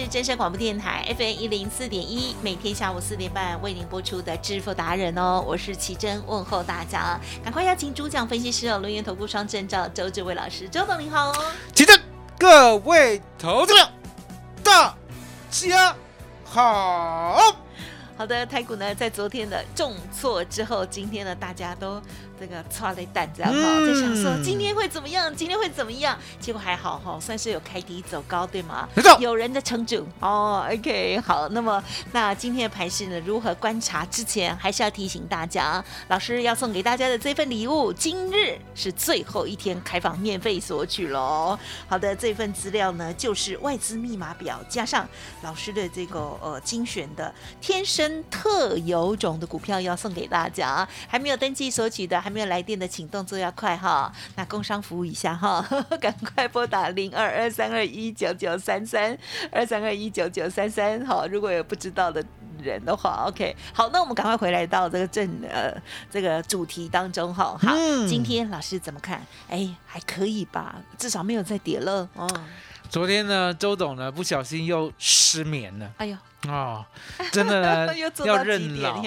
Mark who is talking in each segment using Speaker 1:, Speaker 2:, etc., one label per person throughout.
Speaker 1: 是真声广播电台 FM 一零四点一，每天下午四点半为您播出的《致富达人》哦，我是奇珍，问候大家，赶快邀请主讲分析师哦，轮源投顾双证照周志伟老师，周董您好哦。
Speaker 2: 奇珍，各位投资者，大家好。
Speaker 1: 好的，台股呢在昨天的重挫之后，今天呢大家都这个抓了蛋这样哈，
Speaker 2: 嗯
Speaker 1: 就想说今天会怎么样？今天会怎么样？结果还好哈，算是有开低走高，对吗？
Speaker 2: 没错
Speaker 1: 有人的撑住哦。OK，好，那么那今天的盘势呢，如何观察？之前还是要提醒大家，老师要送给大家的这份礼物，今日是最后一天开放免费索取喽。好的，这份资料呢，就是外资密码表加上老师的这个呃精选的天生特有种的股票要送给大家。还没有登记索取的，还没有来电的，请动作要快哈。那工商服务一下哈，赶快拨打零二二三二一九九三三二三二一九九三三。好，如果有不知道的。人的话，OK，好，那我们赶快回来到这个正呃这个主题当中哈。好，
Speaker 2: 嗯
Speaker 1: 今天老师怎么看？哎，还可以吧，至少没有再跌了哦。
Speaker 2: 昨天呢，周董呢不小心又失眠了
Speaker 1: 哎呦，
Speaker 2: 哦，真的呢 要认老。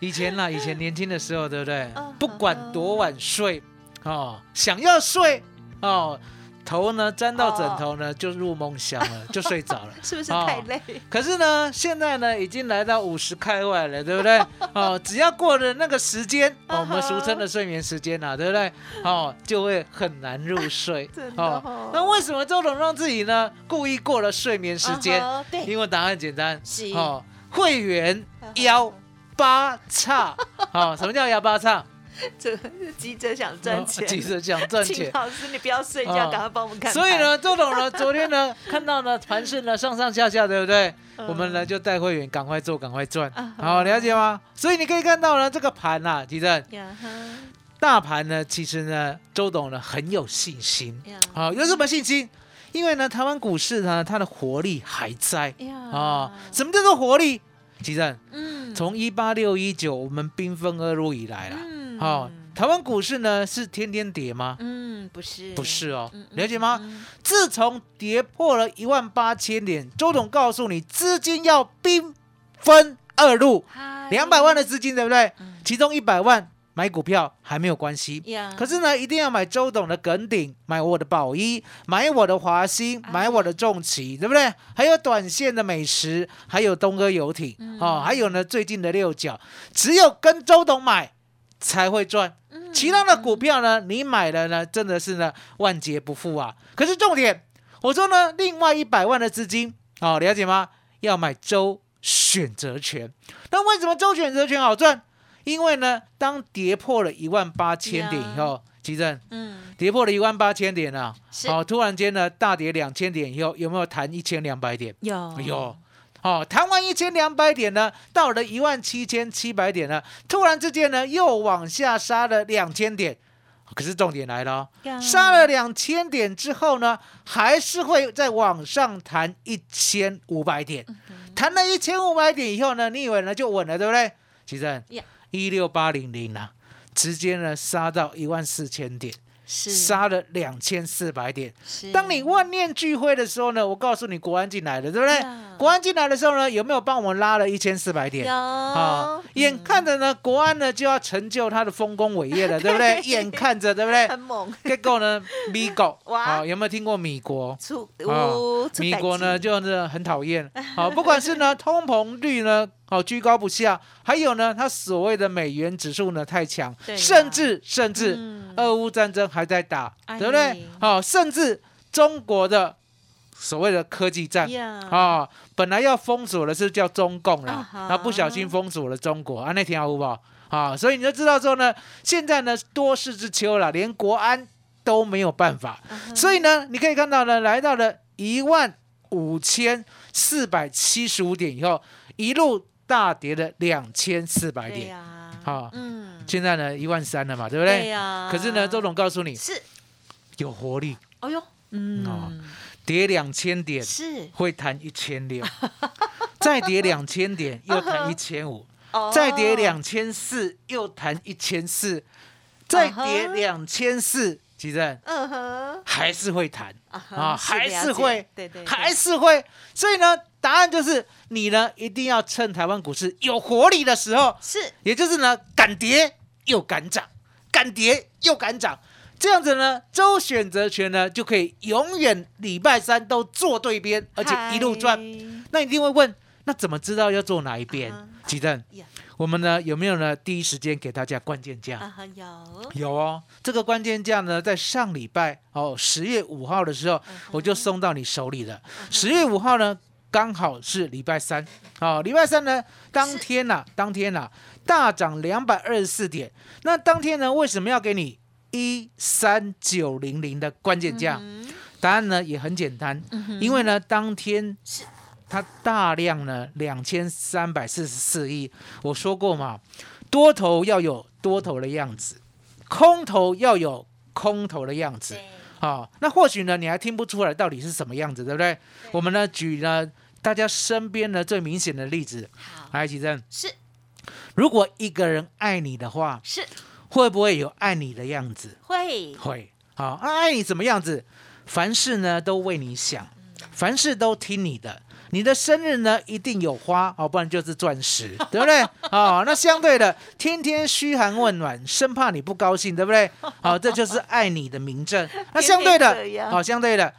Speaker 2: 以前啦，以前年轻的时候，对不对
Speaker 1: 嗯？
Speaker 2: 不管多晚睡哦，想要睡哦，头呢沾到枕头呢就入梦乡了，就睡着了。
Speaker 1: 是不是
Speaker 2: 哦
Speaker 1: 太累？
Speaker 2: 可是呢，现在呢已经来到五十开外了，对不对？哦，只要过了那个时间，哦、我们俗称的睡眠时间啊、对不对？哦，就会很难入睡
Speaker 1: 哦
Speaker 2: 那为什么周董让自己呢故意过了睡眠时间？因为答案简单，
Speaker 1: 是
Speaker 2: 哦，会员幺八叉，哦，什么叫幺八叉？
Speaker 1: 这急着想赚钱，
Speaker 2: 哦急着想赚
Speaker 1: 请
Speaker 2: 钱。
Speaker 1: 老师你不要睡觉，
Speaker 2: 哦
Speaker 1: 赶快帮我们看。
Speaker 2: 所以，呢，周董呢，昨天呢，看到呢盘势呢上上下下，对不对？
Speaker 1: 嗯
Speaker 2: 我们呢就带会员赶快做，赶快赚
Speaker 1: 啊，
Speaker 2: 好了解吗？所以你可以看到呢，这个盘呐，其实
Speaker 1: 呀哈
Speaker 2: 大盘呢，其实呢，周董呢很有信心。
Speaker 1: 呀
Speaker 2: 好，有什么信心？因为呢，台湾股市呢，它的活力还在
Speaker 1: 呀
Speaker 2: 啊。什么叫做活力？其实
Speaker 1: 嗯
Speaker 2: 从一八六一九我们兵分二路以来了，
Speaker 1: 嗯。
Speaker 2: 好，台湾股市呢是天天跌吗？
Speaker 1: 嗯不是。
Speaker 2: 不是哦了解吗？
Speaker 1: 嗯。
Speaker 2: 自从跌破了一万八千点，周董告诉你，资金要兵分二路，
Speaker 1: 嗨。
Speaker 2: 两百万的资金，对不对？
Speaker 1: 嗯？
Speaker 2: 其中一百万买股票还没有关系，
Speaker 1: 呀。
Speaker 2: 可是呢，一定要买周董的耿鼎，买我的宝一，买我的华兴，
Speaker 1: 啊。
Speaker 2: 买我的重旗，对不对？还有短线的美食，还有东哥游艇，
Speaker 1: 嗯。
Speaker 2: 哦，还有呢最近的六角，只有跟周董买才会赚。
Speaker 1: 嗯
Speaker 2: 其他的股票呢，你买了呢，真的是呢万劫不复啊。可是重点，我说呢，另外一百万的资金，哦，了解吗？要买周选择权。那为什么周选择权好赚？因为呢，当跌破了一万八千点以后，吉正
Speaker 1: 嗯
Speaker 2: 跌破了一万八千点啊，
Speaker 1: 是
Speaker 2: 好、突然间呢大跌两千点以后，有没有弹一千两百点？
Speaker 1: 有
Speaker 2: 有。哦，弹完一千两百点呢，到了一万七千七百点呢，突然之间呢又往下杀了两千点。可是重点来了哦，杀了两千点之后呢，还是会再往上弹一千五百点。弹了一千五百点以后呢，你以为呢就稳了，对不对？其实一六八零零啊，直接呢杀到一万四千点，
Speaker 1: 是
Speaker 2: 杀了两千四百点。当你万念俱灰的时候呢，我告诉你，国安进来了，对不对？国安进来的时候呢，有没有帮我们拉了一千四百点？
Speaker 1: 有
Speaker 2: 啊，眼
Speaker 1: 嗯
Speaker 2: 看着呢，国安呢就要成就他的丰功伟业了，对不对？眼看着，对不对？
Speaker 1: 很猛，
Speaker 2: 结果呢，米国
Speaker 1: 哇
Speaker 2: 啊，有没有听过米国？
Speaker 1: 出
Speaker 2: 米国呢就是很讨厌，好，不管是呢通膨率呢，哦居高不下，还有呢它所谓的美元指数呢太强甚至甚至
Speaker 1: 嗯
Speaker 2: 俄乌战争还在打，
Speaker 1: 哎
Speaker 2: 对不对？好，甚至中国的所谓的科技战。
Speaker 1: 呀，
Speaker 2: 啊，本来要封锁的是叫中共啦
Speaker 1: 啊，哈
Speaker 2: 然后不小心封锁了中国啊，那挺好不好？啊，所以你就知道说呢，现在呢多事之秋了，连国安都没有办法，
Speaker 1: 嗯
Speaker 2: 所以呢，你可以看到呢，来到了一万五千四百七十五点以后，一路大跌了两千四百点，好
Speaker 1: 嗯，
Speaker 2: 现在呢一万三了嘛，对不
Speaker 1: 对？
Speaker 2: 对？
Speaker 1: 呀，
Speaker 2: 可是呢，周董告诉你，
Speaker 1: 是，
Speaker 2: 有活力，
Speaker 1: 哎呦，嗯，
Speaker 2: 跌两千点
Speaker 1: 是，
Speaker 2: 会弹一千六，再跌两千点 又弹一千五。
Speaker 1: 哦。
Speaker 2: 再跌，两千四，又弹一千四，再跌两千四，其实
Speaker 1: 嗯哼，
Speaker 2: 还是会弹
Speaker 1: 啊
Speaker 2: 还是会，
Speaker 1: 对对，
Speaker 2: 还是会。所以呢，答案就是你呢一定要趁台湾股市有活力的时候，
Speaker 1: 是。
Speaker 2: 也就是呢敢跌又敢涨，敢跌又敢涨。这样子呢，周选择权呢就可以永远礼拜三都坐对边，而且一路赚。那你一定会问，那怎么知道要做哪一边？吉正。
Speaker 1: 呀，
Speaker 2: 我们呢有没有呢第一时间给大家关键价？
Speaker 1: 啊有，
Speaker 2: 有哦，这个关键价呢，在上礼拜哦十月五号的时候，我就送到你手里了。十月五号呢，刚好是礼拜三，哦，礼拜三呢当天呐、当天呐、大涨两百二十四点。那当天呢，为什么要给你一三九零零的关键价？
Speaker 1: 嗯
Speaker 2: 答案呢也很简单，
Speaker 1: 嗯
Speaker 2: 因为呢当天
Speaker 1: 是
Speaker 2: 它大量呢两千三百四十四亿，我说过嘛，多头要有多头的样子，空头要有空头的样子。
Speaker 1: 对
Speaker 2: 好、那或许呢你还听不出来到底是什么样子，对不对？我们呢举呢大家身边呢最明显的例子，
Speaker 1: 好
Speaker 2: 来，奇正，
Speaker 1: 是
Speaker 2: 如果一个人爱你的话，
Speaker 1: 是
Speaker 2: 会不会有爱你的样子？
Speaker 1: 会
Speaker 2: 会。好，那爱你怎么样子？凡事呢都为你想，凡事都听你的。你的生日呢一定有花哦，不然就是钻石，对不对？哦，那相对的，天天嘘寒问暖，生怕你不高兴，对不对？好、这就是爱你的明证。那相对的 好、相对的，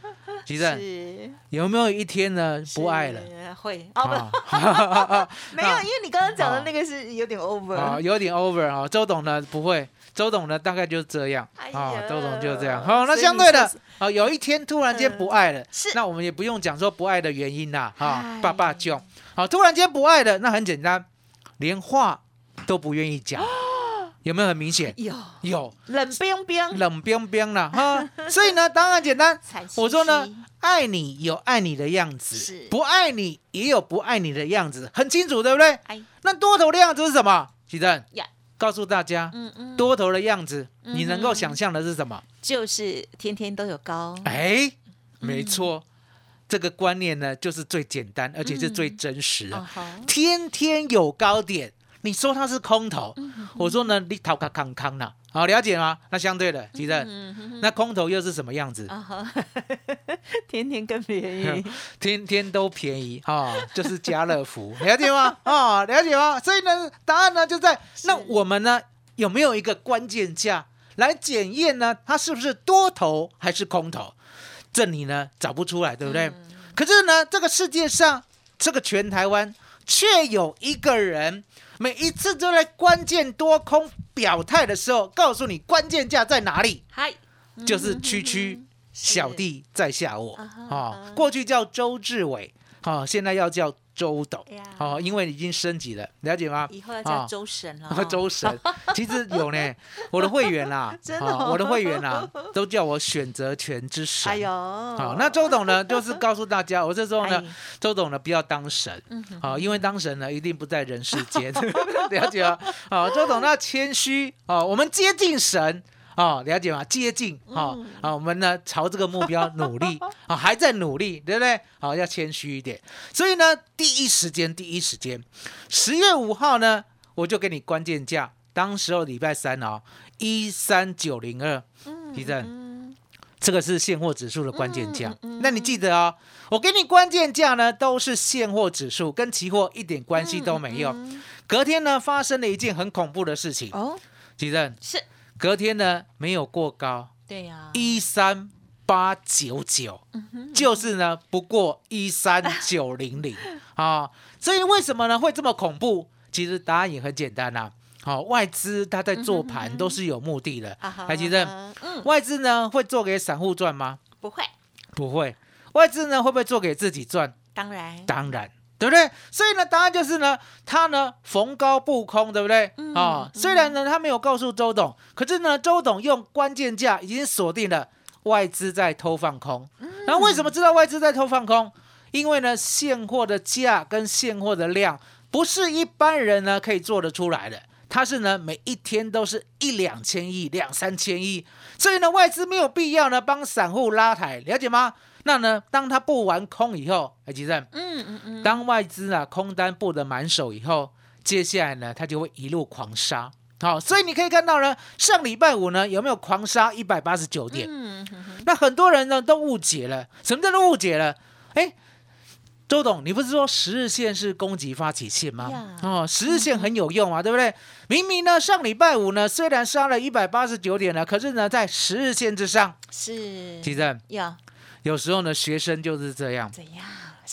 Speaker 2: 其实
Speaker 1: 是。
Speaker 2: 有没有一天呢不爱了？
Speaker 1: 会。哦不。
Speaker 2: 啊，
Speaker 1: 没有，因为你刚刚讲的
Speaker 2: 啊
Speaker 1: 那个是有点 over
Speaker 2: 啊，有点 over 啊。周董呢？不会，周董呢？大概就是这样。
Speaker 1: 哎
Speaker 2: 啊，周董就是这样。好，那相对的
Speaker 1: 说是
Speaker 2: 啊，有一天突然间不爱了，
Speaker 1: 是。
Speaker 2: 那我们也不用讲说不爱的原因啦，啊
Speaker 1: 哎，
Speaker 2: 爸爸囧，好，突然间不爱了，那很简单，连话都不愿意讲，有没有很明显？
Speaker 1: 有。
Speaker 2: 有，
Speaker 1: 冷冰冰，
Speaker 2: 冷冰冰了哈。所以呢，当然简单，我说呢
Speaker 1: 兮，
Speaker 2: 爱你有爱你的样子
Speaker 1: 是，
Speaker 2: 不爱你也有不爱你的样子，很清楚，对不对？
Speaker 1: 哎。
Speaker 2: 那多头的样子是什么？奇正
Speaker 1: 呀，
Speaker 2: 告诉大家，
Speaker 1: 嗯嗯，
Speaker 2: 多头的样子，
Speaker 1: 嗯
Speaker 2: 你能够想象的是什么？
Speaker 1: 就是天天都有高，
Speaker 2: 哎，
Speaker 1: 嗯。
Speaker 2: 没错，这个观念呢，就是最简单，而且是最真实的。
Speaker 1: 哦，
Speaker 2: 天天有高点，你说它是空头，我说呢，你逃卡康康呐，好了解吗？那相对的，其实那空头又是什么样子？
Speaker 1: 啊，天天更便宜，
Speaker 2: 天天都便宜啊、就是家乐福，了解吗？啊、了解吗？所以呢，答案呢就在那我们呢有没有一个关键价来检验呢？它是不是多头还是空头？这你呢找不出来，对不对？可是呢，这个世界上，这个全台湾却有一个人，每一次都在关键多空表态的时候，告诉你关键价在哪里。
Speaker 1: 嗨，
Speaker 2: 就是区区小弟在下我。
Speaker 1: 啊
Speaker 2: 过去叫周志伟，啊，现在要叫周董哦，因为已经升级了，了解吗？
Speaker 1: 以后要叫周神了
Speaker 2: 周神，其实有呢，我的会员啦，
Speaker 1: 真的
Speaker 2: 我的会员啦，都叫我选择权之神。
Speaker 1: 哎呦，
Speaker 2: 好，那周董呢，就是告诉大家，我这时候呢
Speaker 1: 哎，
Speaker 2: 周董呢不要当神，好，因为当神呢一定不在人世间，了解吗？好，周董那谦虚哦，我们接近神。哦，了解吗？接近哦，
Speaker 1: 嗯
Speaker 2: 啊，我们呢朝这个目标努力啊，还在努力，对不对？好，要谦虚一点。所以呢，第一时间，第一时间，十月五号呢，我就给你关键价，当时候礼拜三哦，一三九零二，
Speaker 1: 嗯
Speaker 2: 地震
Speaker 1: 嗯
Speaker 2: 这个是现货指数的关键价。
Speaker 1: 嗯嗯
Speaker 2: 那你记得哦，我给你关键价呢，都是现货指数，跟期货一点关系都没有。
Speaker 1: 嗯
Speaker 2: 隔天呢，发生了一件很恐怖的事情，
Speaker 1: 哦，
Speaker 2: 吉正，
Speaker 1: 是
Speaker 2: 隔天呢没有过高，
Speaker 1: 对呀，
Speaker 2: 一三八九九，
Speaker 1: 嗯
Speaker 2: 就是呢不过一三九零零 啊。所以为什么呢会这么恐怖？其实答案也很简单呐、好、外资它在做盘都是有目的的。台积电，
Speaker 1: 嗯，
Speaker 2: 外资呢会做给散户赚吗？
Speaker 1: 不会，
Speaker 2: 不会。外资呢会不会做给自己赚？
Speaker 1: 当然，
Speaker 2: 当然，对不对？所以呢，答案就是呢，他呢逢高不空，对不对？
Speaker 1: 嗯
Speaker 2: 啊、虽然呢他没有告诉周董，可是呢，周董用关键价已经锁定了外资在偷放空。
Speaker 1: 嗯
Speaker 2: 然后为什么知道外资在偷放空？因为呢，现货的价跟现货的量不是一般人呢可以做得出来的。它是呢，每一天都是一两千亿、两三千亿，所以呢，外资没有必要呢帮散户拉抬，了解吗？那呢，当他布完空以后，哎，吉正，
Speaker 1: 嗯嗯嗯，
Speaker 2: 当外资啊空单布的满手以后，接下来呢，他就会一路狂杀。好，所以你可以看到呢，上礼拜五呢有没有狂杀一百八十九点？
Speaker 1: 嗯
Speaker 2: 那很多人呢都误解了，什么叫做误解了？哎，周董，你不是说十日线是攻击发起线吗？哦，十日线很有用啊，对不对？明明呢上礼拜五呢虽然杀了一百八十九点呢，可是呢在十日线之上。
Speaker 1: 是，
Speaker 2: 其正，
Speaker 1: 要
Speaker 2: 有时候呢学生就是这样，
Speaker 1: 怎样？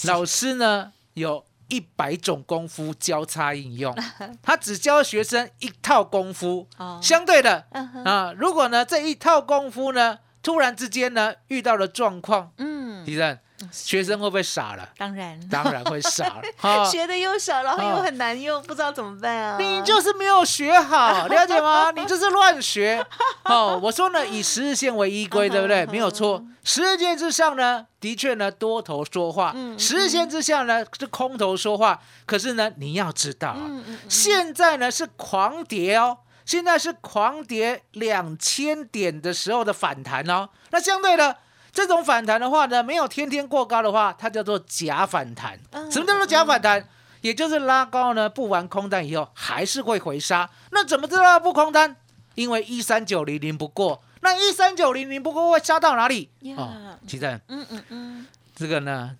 Speaker 2: 老师呢有一百种功夫交叉应用，他只教学生一套功夫。
Speaker 1: 哦，
Speaker 2: 相对的
Speaker 1: 嗯
Speaker 2: 啊，如果呢这一套功夫呢突然之间呢遇到了状况，
Speaker 1: 嗯，
Speaker 2: 李正学生会不会傻了？
Speaker 1: 当然，
Speaker 2: 当然会傻了 哈。
Speaker 1: 学的又少，然后又
Speaker 2: 哦
Speaker 1: 很难用，不知道怎么办啊？
Speaker 2: 你就是没有学好，了解吗？你就是乱学。哦，我说呢，以十日线为依归，对不对？没有错。十日线之上呢，的确呢多头说话；
Speaker 1: 嗯
Speaker 2: 十日线之下呢是空头说话。可是呢，你要知道啊，现在呢是狂跌哦，现在是狂跌两千点的时候的反弹哦。那相对的。这种反弹的话呢，没有天天过高的话，它叫做假反弹。
Speaker 1: 嗯
Speaker 2: 什么叫做假反弹？也就是拉高呢，不完空单以后还是会回杀。那怎么知道不空单？因为一三九零零不过，那一三九零零不过会杀到哪里？
Speaker 1: 呀
Speaker 2: 哦，其实
Speaker 1: 嗯嗯嗯
Speaker 2: 这个呢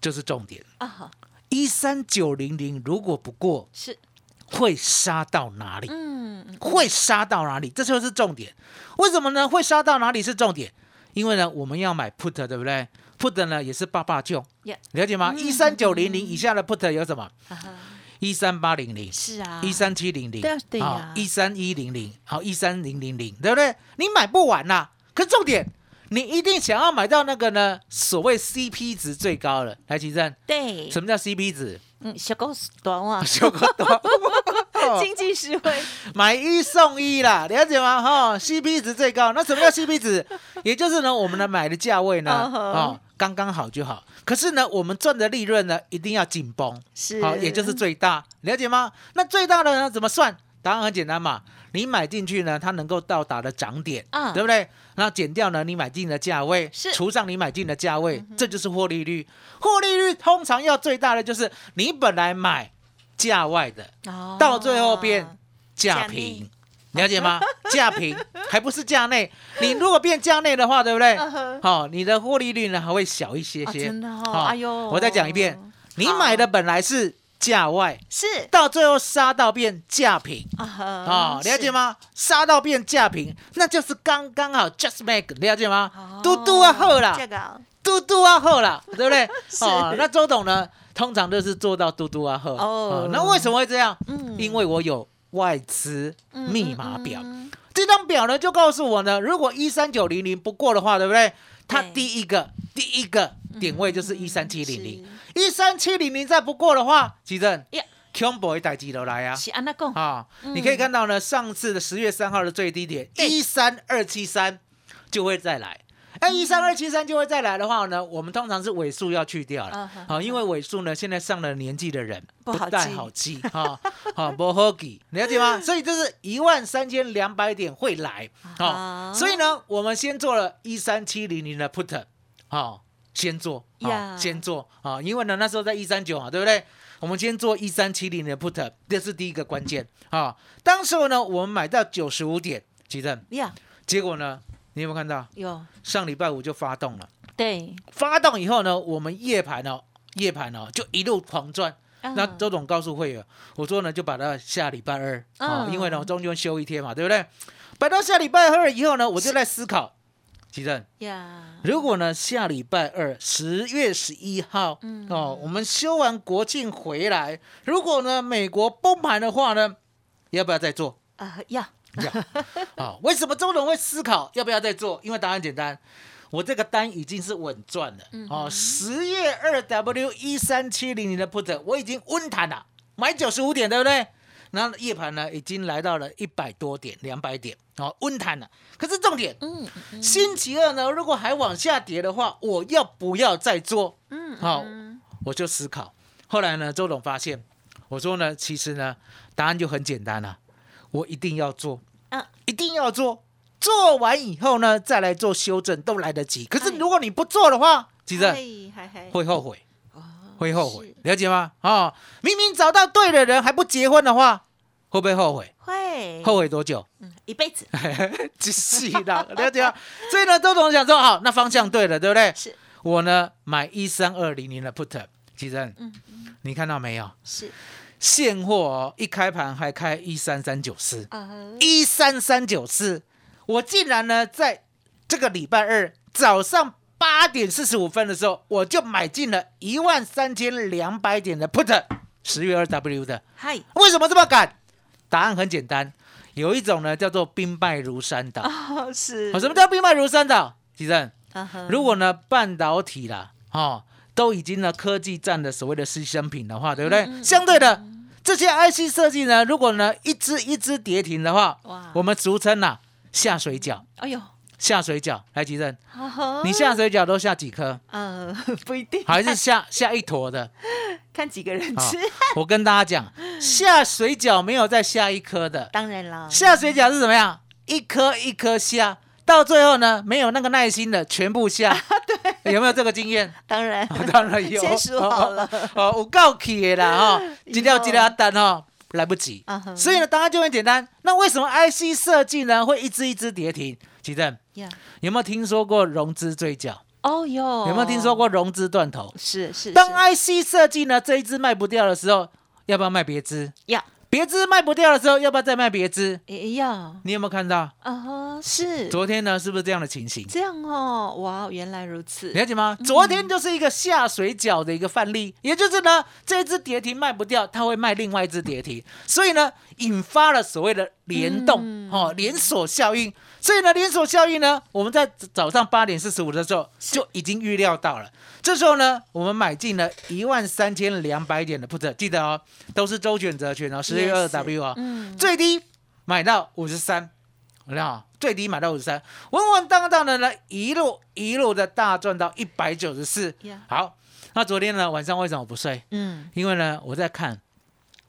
Speaker 2: 就是重点。
Speaker 1: 啊，
Speaker 2: 一三九零零如果不过，
Speaker 1: 是，
Speaker 2: 会杀到哪里？
Speaker 1: 嗯嗯
Speaker 2: 会杀到哪里？这就是重点。为什么呢？会杀到哪里是重点？因为呢，我们要买 put，对不对？put 呢也是爸爸救
Speaker 1: Yeah
Speaker 2: 了解吗？
Speaker 1: 嗯
Speaker 2: 一三九零零以下的 put 有什么？一三八零零。
Speaker 1: 是啊，
Speaker 2: 一三七零零，
Speaker 1: 对啊
Speaker 2: 一三一零零，好，一三零零零，对不对？你买不完呐、可重点，你一定想要买到那个呢，所谓 CP 值最高的。来，奇正，
Speaker 1: 对，
Speaker 2: 什么叫 CP 值？
Speaker 1: 嗯，小狗短袜，
Speaker 2: 修个多，
Speaker 1: 经济实惠，
Speaker 2: 买一送一啦，了解吗？哈、c p 值最高。那什么叫 CP 值？也就是呢，我们的买的价位呢，哦，刚刚好就好。可是呢，我们赚的利润呢，一定要紧绷。
Speaker 1: 是，
Speaker 2: 好，也就是最大，了解吗？那最大的呢怎么算？答案很简单嘛，你买进去呢，它能够到达的涨点，
Speaker 1: 嗯
Speaker 2: 对不对？然后减掉呢你买进的价位，
Speaker 1: 是
Speaker 2: 除上你买进的价位，这就是获利率。获利率通常要最大的就是你本来买价外的，
Speaker 1: 哦
Speaker 2: 到最后变价平。了解吗？价平还不是价内，你如果变价内的话，对不对？好、你的获利率呢还会小一些些。
Speaker 1: 哦真的哦
Speaker 2: 好
Speaker 1: 哎呦
Speaker 2: 我再讲一遍，你买的本来是价外，
Speaker 1: 是
Speaker 2: 到最后杀到变价平
Speaker 1: 啊
Speaker 2: 了解
Speaker 1: 是
Speaker 2: 吗？杀到变价平，那就是刚刚好，just make，了解吗？
Speaker 1: 哦
Speaker 2: 嘟嘟啊好啦
Speaker 1: 这，个
Speaker 2: 嘟嘟啊好啦，对不对？
Speaker 1: 是
Speaker 2: 哦，那周董呢，通常都是做到嘟嘟啊呵。
Speaker 1: 哦。
Speaker 2: 那为什么会这样？
Speaker 1: 嗯。
Speaker 2: 因为我有外资密码表，
Speaker 1: 嗯
Speaker 2: 这张表呢就告诉我呢，如果一三九零零不过的话，对不对？它第一个第一个点位就是一三七零零。
Speaker 1: 是，
Speaker 2: 一三七零零再不过的话，其正
Speaker 1: 呀。
Speaker 2: 恐怖的代志都来啊！
Speaker 1: 是安那讲。
Speaker 2: 啊、
Speaker 1: 嗯。
Speaker 2: 你可以看到呢，上次的十月三号的最低点
Speaker 1: 对。
Speaker 2: 一三二七三就会再来。那一三二七三就会再来的话呢，我们通常是尾数要去掉了，好、因为尾数呢，现在上了年纪的人
Speaker 1: 不
Speaker 2: 太好记哈，好不好记，了解吗？所以这是一万三千两百点会来，好、
Speaker 1: 啊
Speaker 2: 所以呢，我们先做了一三七零零的 put，好、先做，好、
Speaker 1: 呀。
Speaker 2: 先做啊、因为呢那时候在一三九啊，对不对？我们先做一三七零的 put，这是第一个关键啊、当时候呢，我们买到九十五点，其正，
Speaker 1: 呀。
Speaker 2: 结果呢你有没有看到？
Speaker 1: 有。
Speaker 2: 上礼拜五就发动了，
Speaker 1: 对，
Speaker 2: 发动以后呢，我们夜盘哦，夜盘哦就一路狂赚。那
Speaker 1: 嗯
Speaker 2: 周总告诉会员，我说呢就把它下礼拜二。啊、
Speaker 1: 嗯
Speaker 2: 因为呢中间休一天嘛，对不对？摆到下礼拜二以后呢，我就在思考，奇正，
Speaker 1: 呀，
Speaker 2: 如果呢下礼拜二十月十一号，
Speaker 1: 嗯。
Speaker 2: 哦，我们休完国庆回来，如果呢美国崩盘的话呢，要不要再做？
Speaker 1: 啊要
Speaker 2: 要啊？为什么周总会思考要不要再做？因为答案简单，我这个单已经是稳赚了。哦，十月二 W 一三七零零的 put 我已经温弹了，买九十五点，对不对？然后夜盘呢已经来到了一百多点、两百点，哦，温弹了。可是重点，
Speaker 1: 嗯嗯
Speaker 2: 星期二呢，如果还往下跌的话，我要不要再做？
Speaker 1: 嗯，
Speaker 2: 好
Speaker 1: 嗯
Speaker 2: 我就思考。后来呢，周董发现，我说呢，其实呢，答案就很简单了，我一定要做，
Speaker 1: 嗯
Speaker 2: 一定要做，做完以后呢，再来做修正都来得及。可是
Speaker 1: 哎
Speaker 2: 如果你不做的话，其实会后悔，
Speaker 1: 哦
Speaker 2: 会后悔，了解吗？啊、明明找到对的人还不结婚的话，会不会后悔？
Speaker 1: 会
Speaker 2: 后悔多久？
Speaker 1: 嗯一辈子
Speaker 2: 仔细的了解吗？所以呢，周总想说，好，那方向对了，对不对？
Speaker 1: 是
Speaker 2: 我呢买一三二零零的 put，其实
Speaker 1: 嗯
Speaker 2: 你看到没有？
Speaker 1: 是
Speaker 2: 现货哦，一开盘还开一三三九四，
Speaker 1: 啊
Speaker 2: 一三三九四，我竟然呢在这个礼拜二早上八点四十五分的时候，我就买进了一万三千两百点的 put，十月二 W 的。
Speaker 1: 嗨
Speaker 2: 为什么这么赶？答案很简单，有一种呢叫做兵败如山倒。
Speaker 1: 哦是
Speaker 2: 哦，什么叫兵败如山倒？其实
Speaker 1: 啊哈
Speaker 2: 如果呢半导体啦，哦，都已经呢科技占的所谓的牺牲品的话，对不对？相对的，这些 IC 设计呢，如果呢一只一只跌停的话，
Speaker 1: 哇
Speaker 2: 我们俗称呐、下水饺，
Speaker 1: 哎呦
Speaker 2: 下水饺。来，吉正，
Speaker 1: 啊哈
Speaker 2: 你下水饺都下几颗？
Speaker 1: 呃 不一定
Speaker 2: 还是下 下一坨的？
Speaker 1: 看几个人
Speaker 2: 啊
Speaker 1: 吃
Speaker 2: 我跟大家讲，下水饺没有再下一颗的，
Speaker 1: 当然了
Speaker 2: 下水饺是怎么样？一颗一颗下，到最后呢，没有那个耐心的全部下。对，有没有这个经验？
Speaker 1: 当然
Speaker 2: 当然有，
Speaker 1: 先数好了
Speaker 2: 哦，有够气的啦哈，一料一料单哈，来不及。所以呢，答案就很简单。那为什么 IC 设计呢会一只一只跌停？奇正
Speaker 1: 呀
Speaker 2: 有没有听说过融资追缴？
Speaker 1: 哦哟
Speaker 2: 有没有听说过融资断头？
Speaker 1: 是是
Speaker 2: 当
Speaker 1: 是
Speaker 2: IC 设计呢这一只卖不掉的时候，要不要卖别只？
Speaker 1: 呀
Speaker 2: 别只卖不掉的时候，要不要再卖别只？
Speaker 1: 也要
Speaker 2: 你有没有看到？
Speaker 1: 啊哈是
Speaker 2: 昨天呢，是不是这样的情形？
Speaker 1: 这样哦哇原来如此
Speaker 2: 了解吗？昨天就是一个下水饺的一个范例，也就是呢，这一只跌停卖不掉，它会卖另外一只跌停，所以呢，引发了所谓的联动、
Speaker 1: 嗯
Speaker 2: 哦，连锁效应。所以呢，连锁效应呢，我们在早上八点四十五的时候就已经预料到了。这时候呢，我们买进了一万三千两百点的 put，记得哦，都是周选择权哦，十月二 W 哦，
Speaker 1: 嗯
Speaker 2: 最低买到五十三，你看啊，最低买到五十三，稳稳当当的呢，一路一路的大赚到一百九十四。好，那昨天呢晚上为什么不睡？
Speaker 1: 嗯
Speaker 2: 因为呢我在看，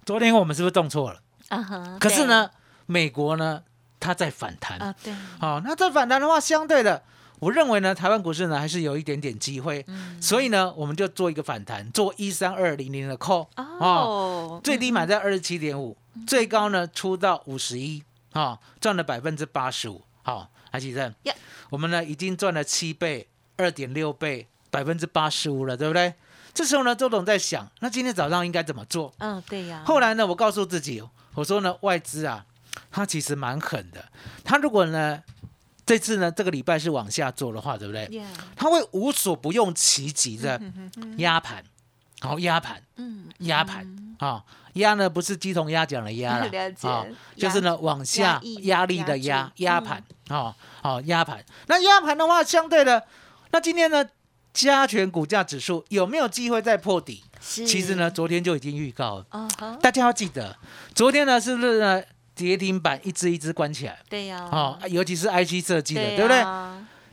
Speaker 2: 昨天我们是不是动错了？
Speaker 1: 啊哈
Speaker 2: 可是呢，美国呢它在反弹。
Speaker 1: 对啊对
Speaker 2: 好、那在反弹的话，相对的，我认为呢，台湾股市呢还是有一点点机会，
Speaker 1: 嗯
Speaker 2: 所以呢，我们就做一个反弹，做一三二零零的 call
Speaker 1: 哦
Speaker 2: 最低买在二十七点五，最高呢出到五十一，啊，赚了百分之八十五。好，海启正
Speaker 1: Yeah，
Speaker 2: 我们呢已经赚了七倍，二点六倍，百分之八十五了，对不对？这时候呢，周董在想，那今天早上应该怎么做？
Speaker 1: 嗯对呀
Speaker 2: 后来呢，我告诉自己，我说呢，外资啊，他其实蛮狠的。他如果呢，这次呢，这个礼拜是往下做的话，对不对？
Speaker 1: 呀
Speaker 2: 他会无所不用其极的压盘，好压盘，
Speaker 1: 嗯
Speaker 2: 压盘。啊，压呢不是鸡同鸭讲的压 了，啊，就是呢往下
Speaker 1: 压
Speaker 2: 力的压
Speaker 1: 压
Speaker 2: 盘，哦哦压盘。那压盘的话，相对的，那今天呢，加权股价指数有没有机会再破底？
Speaker 1: 是。
Speaker 2: 其实呢，昨天就已经预告了。大家要记得，昨天呢是不是呢跌停板一只一只关起来？
Speaker 1: 对呀
Speaker 2: 哦，尤其是 IC 设计的，
Speaker 1: 对
Speaker 2: 对不对？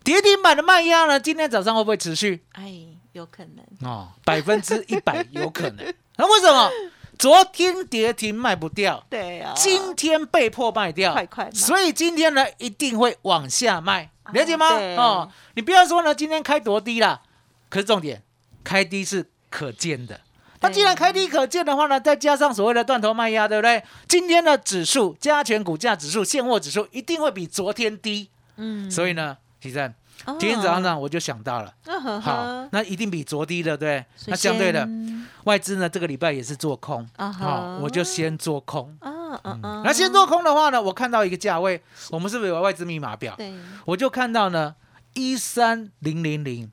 Speaker 2: 跌停板的卖压呢，今天早上会不会持续？
Speaker 1: 哎有可能
Speaker 2: 哦，百分之一百有可能。那为什么？昨天跌停卖不掉，
Speaker 1: 对呀
Speaker 2: 今天被迫卖掉，
Speaker 1: 快快
Speaker 2: 所以今天呢一定会往下卖，了解吗？
Speaker 1: 对
Speaker 2: 哦，你不要说呢，今天开多低啦，可是重点，开低是可见的。那既然开低可见的话呢，再加上所谓的断头卖压，对不对？今天的指数加权股价指数、现货指数一定会比昨天低，
Speaker 1: 嗯。
Speaker 2: 所以呢，其正，
Speaker 1: 哦。
Speaker 2: 今天早上呢我就想到了，
Speaker 1: 嗯
Speaker 2: 好，那一定比昨低的，对？那相对的外资呢，这个礼拜也是做空，
Speaker 1: 啊
Speaker 2: 好
Speaker 1: 哈，
Speaker 2: 我就先做空。
Speaker 1: 嗯嗯。嗯，
Speaker 2: 那先做空的话呢，我看到一个价位，我们是不是有外资密码表？
Speaker 1: 对。
Speaker 2: 我就看到呢，一三零零零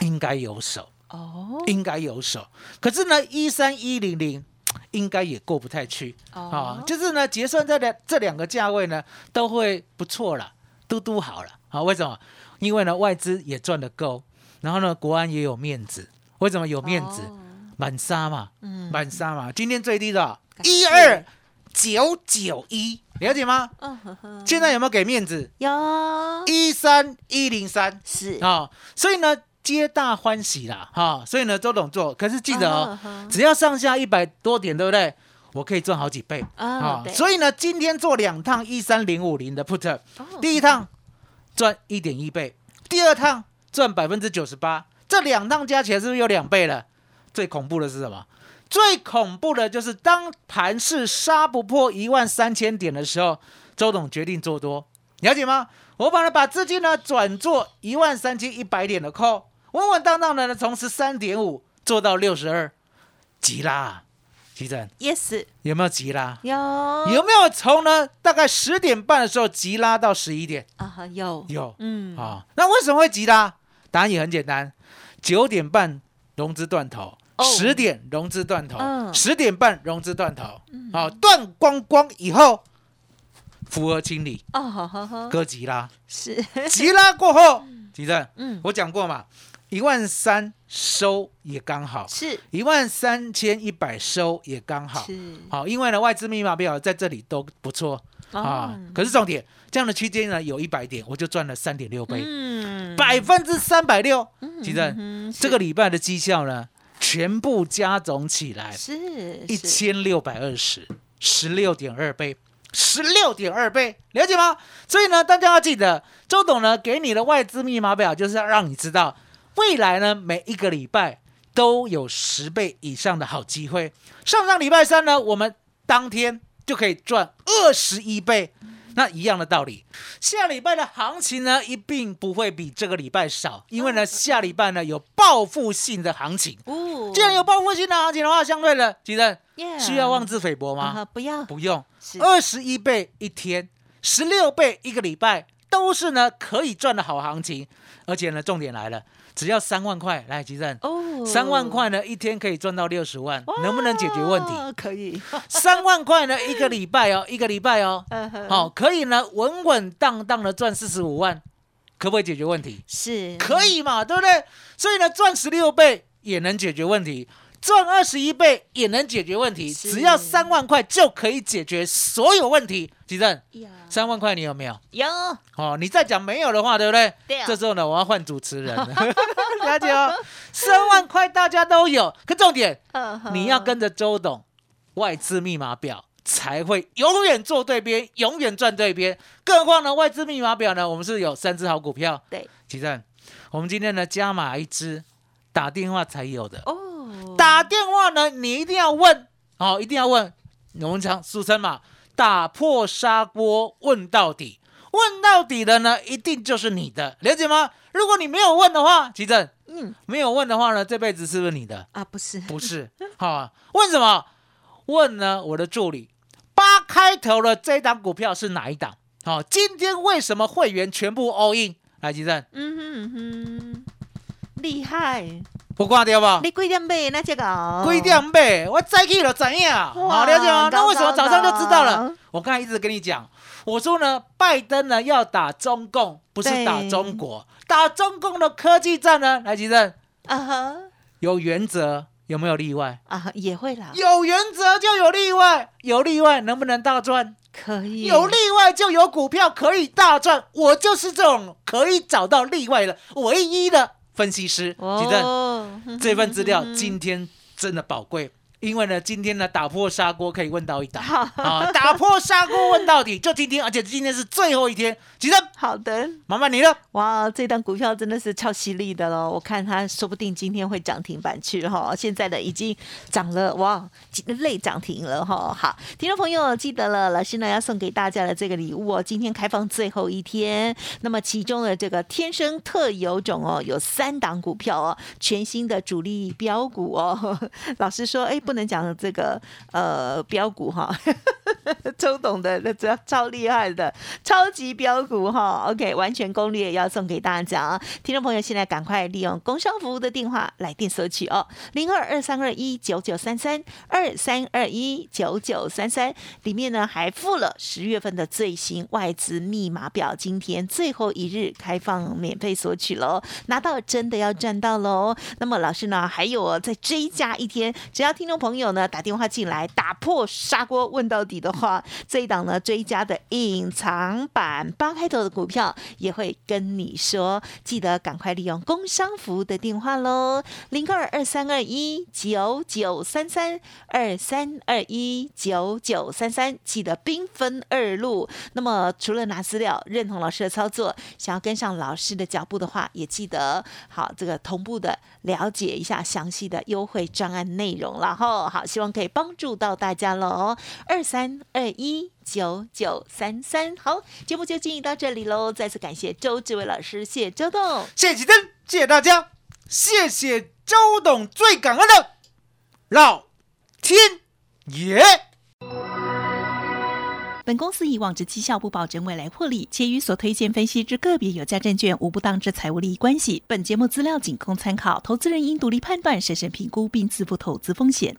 Speaker 2: 应该有手，
Speaker 1: 哦
Speaker 2: 应该有手。可是呢，一三一零零应该也过不太去啊、
Speaker 1: 哦
Speaker 2: 就是呢，结算在两这两个价位呢，都会不错了，嘟嘟好了啊。为什么？因为呢，外资也赚得够，然后呢，国安也有面子。为什么有面子？
Speaker 1: 哦
Speaker 2: 满杀嘛，
Speaker 1: 嗯
Speaker 2: 满杀嘛。今天最低的一二九九一，了解吗？
Speaker 1: 嗯呵呵，
Speaker 2: 现在有没有给面子？
Speaker 1: 有
Speaker 2: 一三一零三
Speaker 1: 是
Speaker 2: 啊，所以呢，皆大欢喜啦，哈、所以呢，周董做，可是记得哦，只要上下一百多点，对不对？我可以赚好几倍
Speaker 1: 啊对
Speaker 2: 所以呢，今天做两趟一三零五零的 put，
Speaker 1: 哦
Speaker 2: 第一趟赚一点一倍，第二趟赚百分之九十八，这两趟加起来是不是有两倍了？最恐怖的是什么？最恐怖的就是当盘势杀不破一万三千点的时候，周董决定做多，了解吗？我把它把资金呢转做一万三千一百点的 call，稳稳当当的呢从十三点五做到六十二，急啦、啊，急诊
Speaker 1: yes
Speaker 2: 有没有急拉？
Speaker 1: 有。
Speaker 2: 有没有从呢大概十点半的时候急拉到十一点？
Speaker 1: 啊哈有。
Speaker 2: 有。
Speaker 1: 嗯。
Speaker 2: 啊、那为什么会急拉？答案也很简单，九点半融资断头，
Speaker 1: 哦。
Speaker 2: 十、点融资断头，
Speaker 1: 嗯。
Speaker 2: 十、点半融资断头，好、断光光以后，符合清理，
Speaker 1: 哦好好好
Speaker 2: 哥吉拉，
Speaker 1: 是。
Speaker 2: 吉拉过后，吉正，
Speaker 1: 嗯。
Speaker 2: 我讲过嘛，一万三收也刚好，
Speaker 1: 是。
Speaker 2: 一万三千一百收也刚好。
Speaker 1: 是。
Speaker 2: 好，因为呢，外资密码表在这里都不错啊
Speaker 1: 哦。
Speaker 2: 可是重点，这样的区间呢有一百点，我就赚了三点六倍，
Speaker 1: 嗯。
Speaker 2: 百分之三百六。其实
Speaker 1: 嗯
Speaker 2: 这个礼拜的绩效呢，全部加总起来
Speaker 1: 是。
Speaker 2: 一千六百二十，十六点二倍，十六点二倍，了解吗？所以呢，大家要记得，周董呢给你的外资密码表，就是要让你知道，未来呢每一个礼拜都有十倍以上的好机会。上上礼拜三呢，我们当天就可以赚二十一倍。那一样的道理，下礼拜的行情呢，一定不会比这个礼拜少，因为呢，下礼拜呢有报复性的行情。
Speaker 1: 哦
Speaker 2: 既然有报复性的行情的话，相对的，其实
Speaker 1: Yeah
Speaker 2: 需要妄自菲薄吗？
Speaker 1: 啊不要
Speaker 2: 不用，二十一倍一天，十六倍一个礼拜，都是呢可以赚的好行情。而且呢，重点来了，只要三万块，来，吉正，
Speaker 1: 哦
Speaker 2: 三万块呢一天可以赚到六十万，能不能解决问题？
Speaker 1: 可以
Speaker 2: 三万块呢一个礼拜哦，一个礼拜哦，好、可以呢稳稳当当的赚四十五万，可不可以解决问题？
Speaker 1: 是
Speaker 2: 可以嘛，对不对？所以呢，赚十六倍也能解决问题，赚二十一倍也能解决问题，只要三万块就可以解决所有问题。吉正，
Speaker 1: 呀
Speaker 2: 三万块你有没有？
Speaker 1: 有
Speaker 2: 哦，你再讲没有的话，对不对？
Speaker 1: 对啊
Speaker 2: 这时候呢，我要换主持人了，了解哦。三万块大家都有，可重点
Speaker 1: 嗯
Speaker 2: 你要跟着周董外资密码表。才会永远做对边，永远赚对边。更何况呢，外资密码表呢，我们是有三只好股票，
Speaker 1: 对
Speaker 2: 奇正，我们今天呢加码一支，打电话才有的。
Speaker 1: 哦
Speaker 2: 打电话呢，你一定要问，哦，一定要问。我们常俗称嘛，打破砂锅问到底，问到底的呢，一定就是你的，了解吗？如果你没有问的话，奇正
Speaker 1: 嗯
Speaker 2: 没有问的话呢，这辈子是不是你的？
Speaker 1: 啊不是
Speaker 2: 不是，好、问什么？问呢？我的助理，八开头的这一档股票是哪一档？好、今天为什么会员全部 all in？来，吉正，
Speaker 1: 嗯哼嗯哼厉害
Speaker 2: 不挂掉吧。
Speaker 1: 你几点买那这个
Speaker 2: 几点买？我早起了知影，好了解吗？那为什么早上就知道了？我刚才一直跟你讲，我说呢，拜登呢要打中共，不是打中国，打中共的科技战呢。来，吉正，
Speaker 1: 啊哈
Speaker 2: 有原则，有没有例外？
Speaker 1: 啊也会啦
Speaker 2: 有原则就有例外，有例外能不能大赚？
Speaker 1: 可以
Speaker 2: 有例外就有股票可以大赚，我就是这种可以找到例外的唯一的分析师。吉正，
Speaker 1: 哦
Speaker 2: 这份资料今天真的宝贵，因为呢，今天呢打破砂锅可以问到一答 啊，打破砂锅问到底，就今天，而且今天是最后一天，吉生，
Speaker 1: 好的，
Speaker 2: 麻烦你了。
Speaker 1: 哇，这档股票真的是超犀利的喽！我看它说不定今天会涨停板去哈，现在呢已经涨了哇，累涨停了哈。好，听众朋友记得了，老师呢要送给大家的这个礼物哦，今天开放最后一天，那么其中的这个天生特有种哦，有三档股票哦，全新的主力标股哦。老师说，哎，不能讲这个呃标股哈，周董的那只要超厉害的超级标股哈。OK，完全攻略要送给大家，听众朋友现在赶快利用工商服务的电话来电索取哦，零二二三二一九九三三二三二一九九三三，里面呢还附了十月份的最新外资密码表，今天最后一日开放免费索取喽，拿到真的要赚到喽。那么老师呢还有再追加一天，只要听众朋友呢打电话进来打破砂锅问到底的话，这一档呢追加的隐藏版八开头的股票也会跟你说，记得赶快利用工商服务的电话喽，零二二三二一九九三三二三二一九九三三，记得兵分二路。那么除了拿资料认同老师的操作，想要跟上老师的脚步的话，也记得好这个同步的了解一下详细的优惠专案内容，然后好希望可以帮助到大家喽，二三二一。九九三三，好，节目就进行到这里喽。再次感谢周志伟老师，谢谢周董，
Speaker 2: 谢谢启灯，谢谢大家，谢谢周董，最感恩的老天爷。
Speaker 3: 本公司以往之绩效不保证未来获利，且与所推荐分析之个别有价证券无不当之财务利益关系。本节目资料仅供参考，投资人应独立判断、审慎评估并自负投资风险。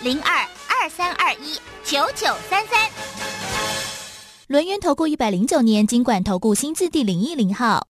Speaker 4: 零二。二三二一九九三三，
Speaker 5: 轮源投顾一百零九年金管投顾新字第零一零号。